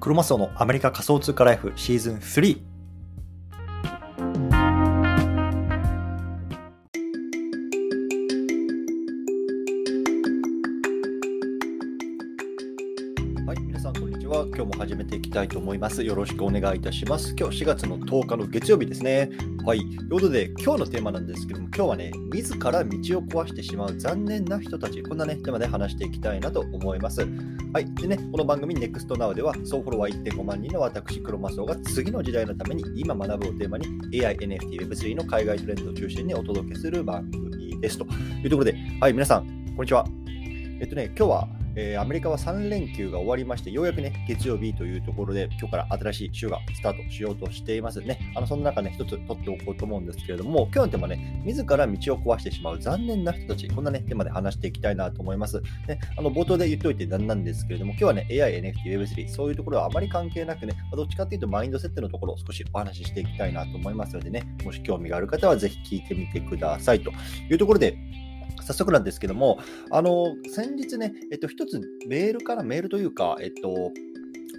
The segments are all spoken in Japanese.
クロマスオのアメリカ仮想通貨ライフシーズン3。はい、皆さんこんにちは。今日も始めていきたいと思います。よろしくお願いいたします。今日4月の10日の月曜日ですね。はい。ということで、今日のテーマなんですけども、今日はね、自ら道を壊してしまう残念な人たち、こんなね、テーマで話していきたいなと思います。はい。でね、この番組 NEXTNOW では、総フォロワー1.5万人の私、クロマスオが次の時代のために今学ぶをテーマに AI、NFT、Web3 の海外トレンドを中心にお届けする番組です。というところで、はい、皆さん、こんにちは。えっとね、今日は、えーアメリカは3連休が終わりまして、ようやくね、月曜日というところで、今日から新しい週がスタートしようとしていますね。あの、その中ね、一つ取っておこうと思うんですけれども、今日のテーマね、自ら道を壊してしまう残念な人たち、こんなね、テーマで話していきたいなと思います。ね、あの、冒頭で言っておいてなんなんですけれども、今日はね、AI、NFT、Web3、そういうところはあまり関係なくね、どっちかっていうとマインドセットのところを少しお話ししていきたいなと思いますのでね、もし興味がある方はぜひ聞いてみてくださいというところで、早速なんですけども、あの、先日ね、えっと、一つメールから、メールというか、えっと、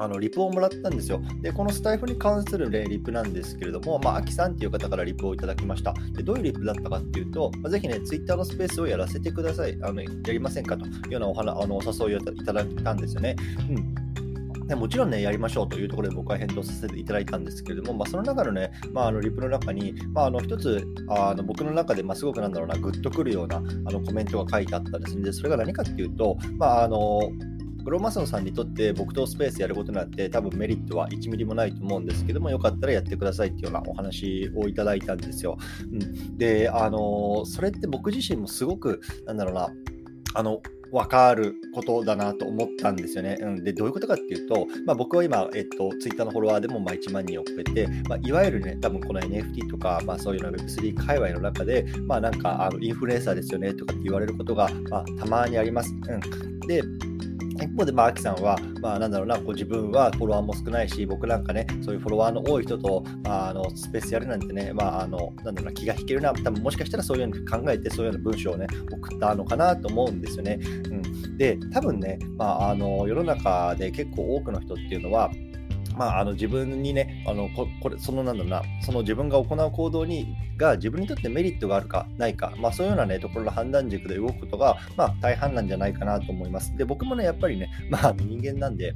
あのリプをもらったんですよ。で、このスタイフに関する、ね、リプなんですけれども、まあ、アキさんっていう方からリプをいただきました。で、どういうリプだったかっていうと、まあ、ぜひね、ツイッターのスペースをやらせてください。あのやりませんかというようなお話あのお誘いをいただいたんですよね。うんでもちろんね、やりましょうというところで僕は返答させていただいたんですけれども、まあ、その中のね、まあ、あのリプの中に、まあ、あの一つあの僕の中で、ま、すごくなんだろうな、グッとくるようなあのコメントが書いてあったんですね。で、それが何かっていうと、まあ、あのグローマソンさんにとって僕とスペースやることなんて多分メリットは1ミリもないと思うんですけどもよかったらやってくださいっていうようなお話をいただいたんですよ。うん、で、あのそれって僕自身もすごくなんだろうなあの分かることだなと思ったんですよね。うん、で、どういうことかっていうと、まあ、僕は今、えっと、ツイッターのフォロワーでもまあ1万人を超えて、まあ、いわゆるね、多分この NFT とか、まあ、そういうの Web3 界隈の中で、まあ、なんかあのインフルエンサーですよねとかって言われることが、まあ、たまにあります。うん、で、一方で、まあ、アキさんは、まあ、なんだろうな、こう自分はフォロワーも少ないし、僕なんかね、そういうフォロワーの多い人と、あ、のスペースやるなんてね、まあ、あの、なんだろうな、気が引けるな、多分もしかしたらそういうふうに考えて、そういうような文章をね、送ったのかなと思うんですよね。うん、で、多分ね、まあ、あの世の中で結構多くの人っていうのは、まあ、あの自分にね、あのここれそのなんだろうな、その自分が行う行動にが自分にとってメリットがあるかないか、まあ、そういうような、ね、ところの判断軸で動くことが、まあ、大半なんじゃないかなと思います。で、僕もね、やっぱりね、まあ、人間なんで、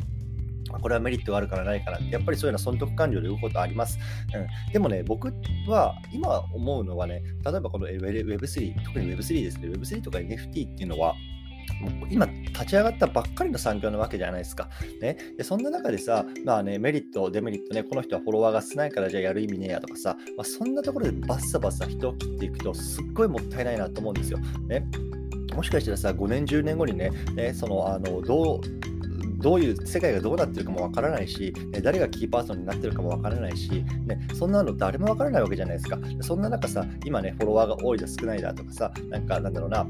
これはメリットがあるからないからって、やっぱりそういうような損得感情で動くことあります。うん、でもね、僕は今思うのはね、例えばこの Web3、特に Web3 ですね、Web3 とか NFT っていうのは、今立ち上がったばっかりの産業なわけじゃないですか。ね、でそんな中でさ、まあね、メリット、デメリットね、この人はフォロワーが少ないからじゃあやる意味ねえやとかさ、まあ、そんなところでバッサバサ人を切っていくとすっごいもったいないなと思うんですよ。ね、もしかしたらさ、5年、10年後にね、ねそのあのどうどういう世界がどうなってるかもわからないし、誰がキーパーソンになってるかもわからないし、ね、そんなの誰もわからないわけじゃないですか。そんな中さ、今ね、フォロワーが多いだ少ないだとかさ、なんかなんだろうな、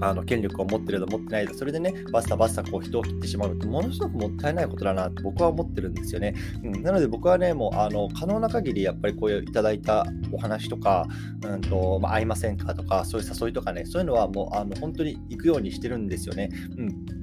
あの権力を持ってると持ってないで、それでね、バッサバッサこう人を切ってしまうって、ものすごくもったいないことだなと僕は思ってるんですよね。うん、なので僕はね、もうあの可能な限りやっぱりこういういただいたお話とか、うんとまあ、会いませんかとか、そういう誘いとかね、そういうのはもうあの本当に行くようにしてるんですよね。うん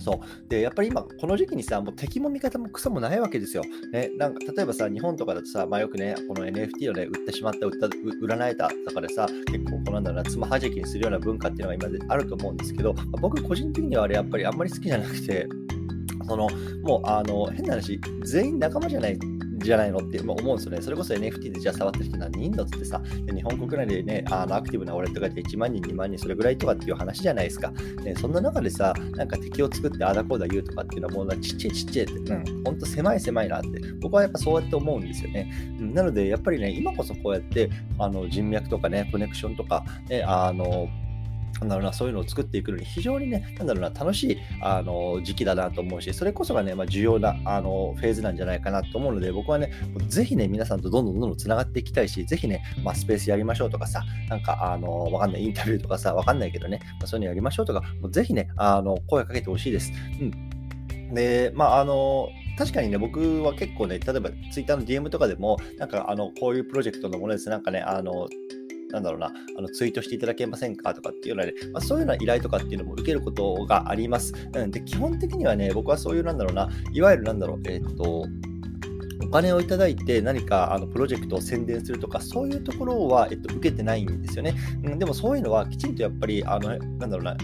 そうでやっぱり今、この時期にさ、もう敵も味方も草もないわけですよ。ね、なんか例えばさ、日本とかだとさ、まあ、よくね、この NFT をね、売ってしまった、売った売らないたとかでさ、結構こうなんだろうな、つまはじきにするような文化っていうのが今であると思うんですけど、僕個人的にはあれやっぱりあんまり好きじゃなくて、そのもうあの変な話、全員仲間じゃないじゃないのって思うんですよね。それこそ NFT でじゃあ触ってる人何人だっつってさ、で日本国内でね、あのアクティブな俺とかで1万人、2万人、それぐらいとかっていう話じゃないですか。ね、そんな中でさ、なんか敵を作ってあだこうだ言うとかっていうのはもうちっちゃいちっちゃいって、うん、ほんと狭い狭いなって、僕はやっぱそうやって思うんですよね。うん、なので、やっぱりね、今こそこうやってあの人脈とかね、コネクションとか、ね、あの、なんだろうな、そういうのを作っていくのに非常にね、なんだろうな、楽しいあの時期だなと思うし、それこそがね、まあ、重要なあのフェーズなんじゃないかなと思うので、僕はね、ぜひね、皆さんとどんどんどんどんつながっていきたいし、ぜひね、まあ、スペースやりましょうとかさ、なんか、あの、わかんない、インタビューとかさ、わかんないけどね、まあ、そういうのやりましょうとか、もうぜひね、あの、声かけてほしいです。うん。で、まあ、あの、確かにね、僕は結構ね、例えば Twitter の DM とかでも、なんかあのこういうプロジェクトのものです、なんかね、あのなんだろうな、あのツイートしていただけませんかとかっていうのはね、まあ、そういうような依頼とかっていうのも受けることがあります。うん、で、基本的にはね、僕はそういう、なんだろうな、いわゆるなんだろう、えー、っと、お金をいただいて何かあのプロジェクトを宣伝するとか、そういうところは、えっと、受けてないんですよね。うん、でもそういうのはきちんとやっぱり、あのなんだろうな、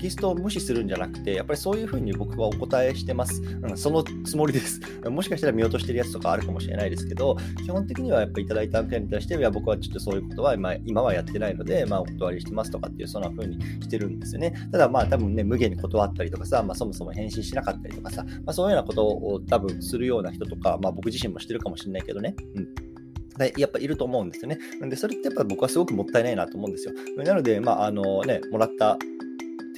キストを無視するんじゃなくて、やっぱりそういうふうに僕はお答えしてます。うん、そのつもりです。もしかしたら見落としてるやつとかあるかもしれないですけど、基本的にはやっぱりいただいた案件に対して、いや僕はちょっとそういうことは今今はやってないので、まあ、お断りしてますとかっていう、そんな風にしてるんですよね。ただまあ多分ね、無限に断ったりとかさ、まあ、そもそも返信しなかったりとかさ、まあ、そういうようなことを多分するような人とか、まあ、僕自身もしてるかもしれないけどね。うんやっぱいると思うんですよね。で、それってやっぱ僕はすごくもったいないなと思うんですよ。なので、まあ、あのね、もらった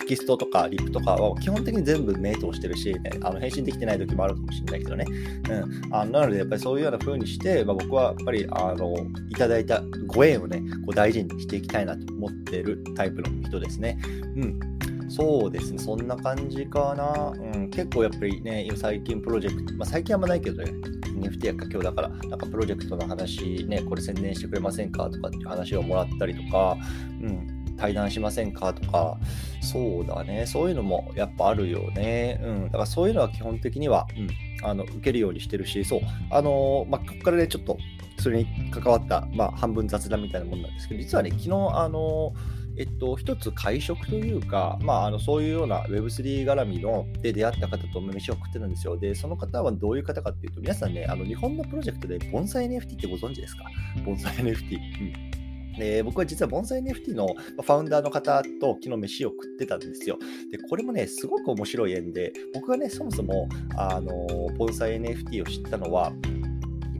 テキストとかリップとかは基本的に全部目通してるし、ね、あの返信できてない時もあるかもしれないけどね。うん、あなので、やっぱりそういうような風にして、まあ、僕はやっぱりあのいただいたご縁をね、こう大事にしていきたいなと思ってるタイプの人ですね。うん。そうですね、そんな感じかな。うん、結構やっぱりね、最近プロジェクト、まあ、最近あんまないけどね、NFT やか今日だから、なんかプロジェクトの話、ね、これ宣伝してくれませんかとかっていう話をもらったりとか、うん、対談しませんか？とか、そうだね、そういうのもやっぱあるよね。うん、だからそういうのは基本的には、うん、あの受けるようにしてるし、そう、あのー、まあ、ここからね、ちょっとそれに関わった、まあ、半分雑談みたいなもんなんですけど、実はね、昨日、あのーえっと、一つ会食というか、まあ、あのそういうような Web3 絡みので出会った方とお飯を食ってたんですよ。で、その方はどういう方かっていうと、皆さんね、あの日本のプロジェクトで盆栽 NFT ってご存知ですか？盆栽 NFT。うん。で僕は実は盆栽 NFT のファウンダーの方と昨日飯を食ってたんですよ。で、これもね、すごく面白い縁で、僕がね、そもそも、あの、盆栽 NFT を知ったのは、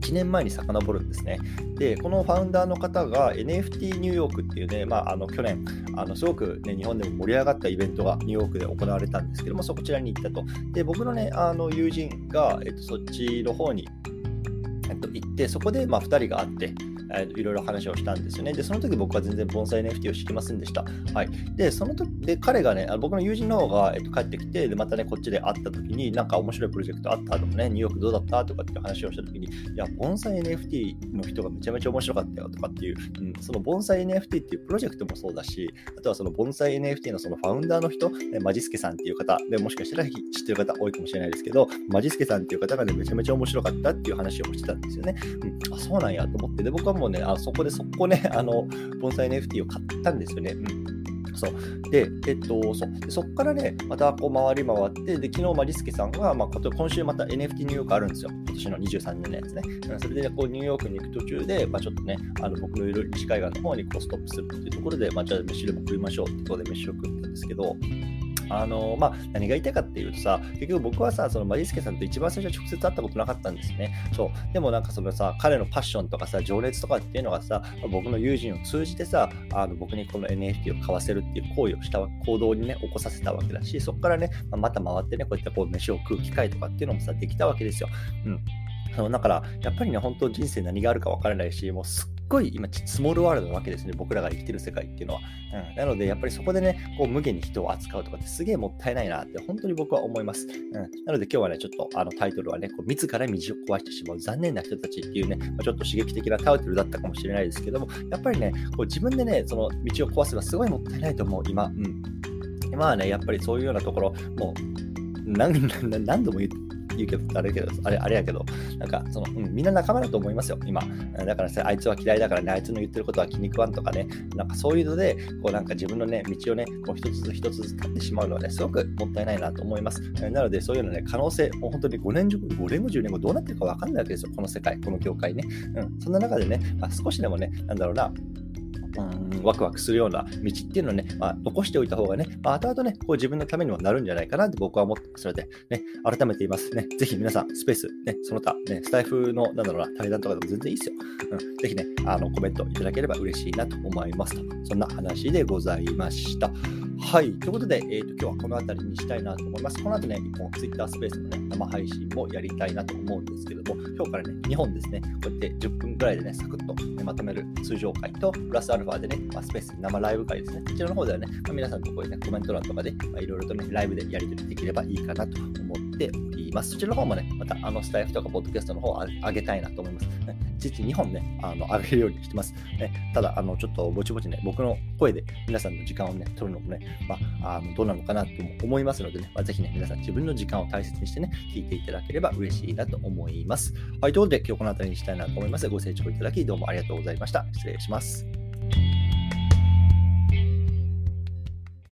1年前に遡るんですね。で、このファウンダーの方が NFT ニューヨークっていうね、まあ、あの去年、あのすごく、ね、日本でも盛り上がったイベントがニューヨークで行われたんですけども、そこちらに行ったと。で、僕のね、あの友人が、えっと、そっちの方に、えっと、行って、そこでまあ2人が会って、えー、いろいろ話をしたんですよね。で、その時僕は全然盆栽 NFT を知りませんでした。はい。で、その時、で、彼がね、僕の友人の方が、えっと、帰ってきて、で、またね、こっちで会った時に、なんか面白いプロジェクトあったとかね、ニューヨークどうだったとかっていう話をした時に、いや、盆栽 NFT の人がめちゃめちゃ面白かったよとかっていう、うん、その盆栽 NFT っていうプロジェクトもそうだし、あとはその盆栽 NFT のそのファウンダーの人、ね、マジスケさんっていう方、でもしかしたら知ってる方多いかもしれないですけど、マジスケさんっていう方がね、めちゃめちゃ面白かったっていう話をしてたんですよね。うん、あ、そうなんやと思って、で、僕はもうね、あそこでそこね、あの、盆栽 NFT を買ったんですよね。うんそう。で、えっと、そう。でそこからね、またこう回り回って、で、昨日、まリスケさんが、まあ、今週また NFT ニューヨークあるんですよ。今年の23年のやつね。それで、こう、ニューヨークに行く途中で、まあ、ちょっとね、あの僕のいる西海岸の方にこうストップするっていうところで、まあ、じゃあ飯でも食いましょうってことで飯を食ったんですけど、あのまあ、何が言いたいかっていうとさ、結局僕はさ、そのマジスケさんと一番最初は直接会ったことなかったんですね。そう。でもなんかそのさ、彼のパッションとかさ、情熱とかっていうのがさ、僕の友人を通じてさ、あの僕にこの NFT を買わせるっていう行為をした行動にね、起こさせたわけだし、そこからね、また回ってね、こういったこう飯を食う機会とかっていうのもさ、できたわけですよ。うん。だから、やっぱりね、本当人生何があるか分からないし、もうすっごい今、スモールワールドなわけですね、僕らが生きてる世界っていうのは。うん、なので、やっぱりそこでね、こう無限に人を扱うとかってすげえもったいないなって、本当に僕は思います。うん、なので、今日はね、ちょっとあのタイトルはね、こう自ら道を壊してしまう残念な人たちっていうね、まあ、ちょっと刺激的なタイトルだったかもしれないですけども、やっぱりね、こう自分でね、その道を壊すのはすごいもったいないと思う、今。うん。今はね、やっぱりそういうようなところ、もう、何何 度も言って、言うけど、あれけど、あれあれやけど、なんか、その、うん、みんな仲間だと思いますよ、今。だからさ、あいつは嫌いだからね、あいつの言ってることは気に食わんとかね、なんかそういうので、こうなんか自分のね、道をね、こう一つずつ一つずつ立ってしまうのはね、すごくもったいないなと思います。なので、そういうのね、可能性、もう本当に5年後、5年後、10年後どうなってるかわかんないわけですよ、この世界、この業界ね。うん、そんな中でね、まあ、少しでもね、なんだろうな、うん、ワクワクするような道っていうのをね、まあ、残しておいた方がね、まあ、後々ね、こう自分のためにもなるんじゃないかなって僕は思ってますので、ね、改めて言いますね、ぜひ皆さん、スペース、ね、その他、ね、スタイフの、なんだろうな、対談とかでも全然いいですよ。うん、ぜひね、あの、コメントいただければ嬉しいなと思いますと。そんな話でございました。はい。ということで、えーと、今日はこの辺りにしたいなと思います。この後ね、一本 Twitter スペースのね、生配信もやりたいなと思うんですけども、今日からね、2本ですね、こうやって10分くらいでね、サクッと、ね、まとめる通常回と、プラスアルファでね、まあ、スペース生ライブ会ですね、こちらの方ではね、まあ、皆さんとこういうね、コメント欄とかで、まあ、いろいろとね、ライブでやり取りできればいいかなと思っております。そちらの方もね、またあのスタイフとかポッドキャストの方を上げたいなと思います。日2本ね、あの上げるようにしてます。ね、ただ、あのちょっとぼちぼちね、僕の声で皆さんの時間をね、取るのもね、まあ、あのどうなのかなと思いますのでね、まあ、ぜひね、皆さん自分の時間を大切にしてね、聞いていただければ嬉しいなと思います。はい、ということで今日この辺りにしたいなと思います。ご清聴いただきどうもありがとうございました。失礼します。